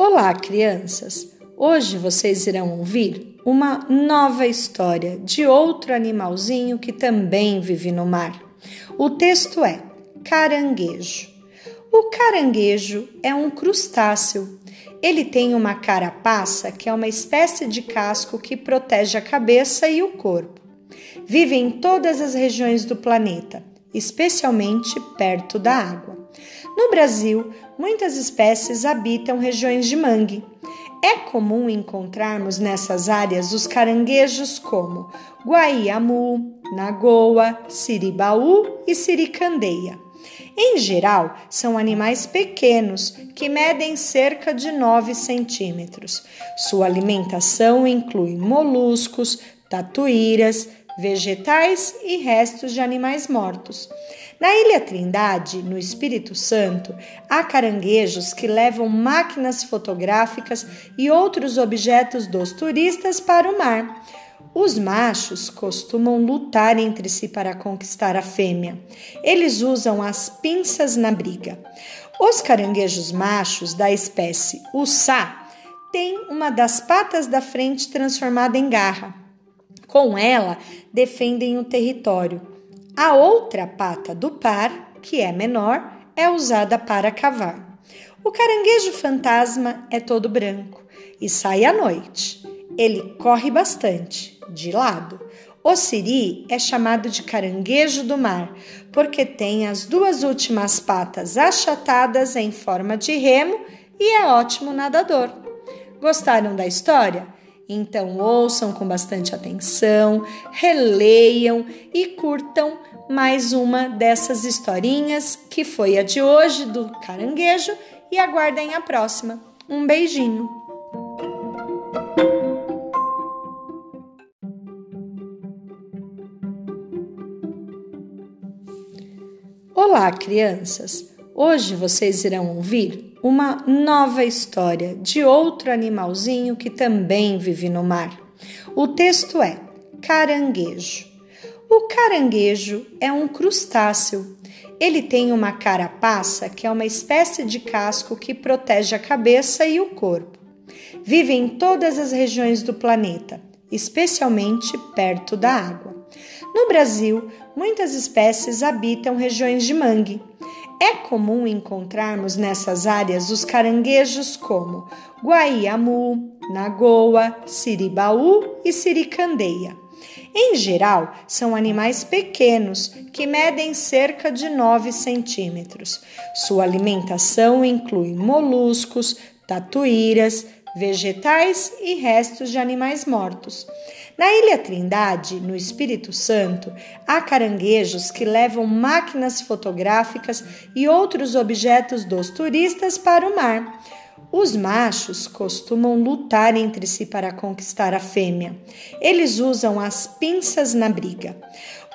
Olá, crianças! Hoje vocês irão ouvir uma nova história de outro animalzinho que também vive no mar. O texto é Caranguejo. O caranguejo é um crustáceo. Ele tem uma carapaça, que é uma espécie de casco que protege a cabeça e o corpo. Vive em todas as regiões do planeta, especialmente perto da água. No Brasil, muitas espécies habitam regiões de mangue. É comum encontrarmos nessas áreas os caranguejos como guaiamu, nagoa, siribaú e siricandeia. Em geral, são animais pequenos que medem cerca de 9 centímetros. Sua alimentação inclui moluscos, tatuíras, vegetais e restos de animais mortos. Na Ilha Trindade, no Espírito Santo, há caranguejos que levam máquinas fotográficas e outros objetos dos turistas para o mar. Os machos costumam lutar entre si para conquistar a fêmea. Eles usam as pinças na briga. Os caranguejos machos da espécie Ussá têm uma das patas da frente transformada em garra. Com ela, defendem o território. A outra pata do par, que é menor, é usada para cavar. O caranguejo fantasma é todo branco e sai à noite. Ele corre bastante de lado. O siri é chamado de caranguejo do mar porque tem as duas últimas patas achatadas em forma de remo e é ótimo nadador. Gostaram da história? Então ouçam com bastante atenção, releiam e curtam mais uma dessas historinhas que foi a de hoje do caranguejo e aguardem a próxima. Um beijinho! Olá, crianças! Hoje vocês irão ouvir uma nova história de outro animalzinho que também vive no mar. O texto é Caranguejo. O caranguejo é um crustáceo. Ele tem uma carapaça, que é uma espécie de casco que protege a cabeça e o corpo. Vive em todas as regiões do planeta, especialmente perto da água. No Brasil, muitas espécies habitam regiões de mangue. É comum encontrarmos nessas áreas os caranguejos como guaiamu, nagoa, siribaú e siricandeia. Em geral, são animais pequenos que medem cerca de 9 centímetros. Sua alimentação inclui moluscos, tatuíras, vegetais e restos de animais mortos. Na Ilha Trindade, no Espírito Santo, há caranguejos que levam máquinas fotográficas e outros objetos dos turistas para o mar. Os machos costumam lutar entre si para conquistar a fêmea. Eles usam as pinças na briga.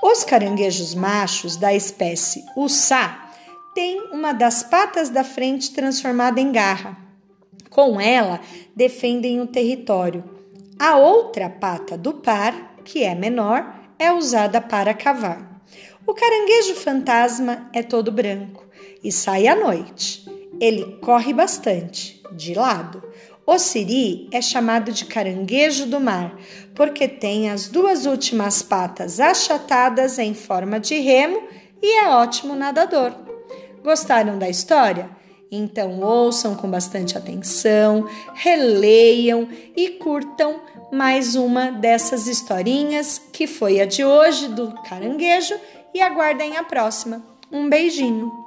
Os caranguejos machos da espécie Ussá têm uma das patas da frente transformada em garra. Com ela, defendem o território. A outra pata do par, que é menor, é usada para cavar. O caranguejo fantasma é todo branco e sai à noite. Ele corre bastante, de lado. O siri é chamado de caranguejo do mar porque tem as duas últimas patas achatadas em forma de remo e é ótimo nadador. Gostaram da história? Então ouçam com bastante atenção, releiam e curtam mais uma dessas historinhas que foi a de hoje do caranguejo e aguardem a próxima. Um beijinho!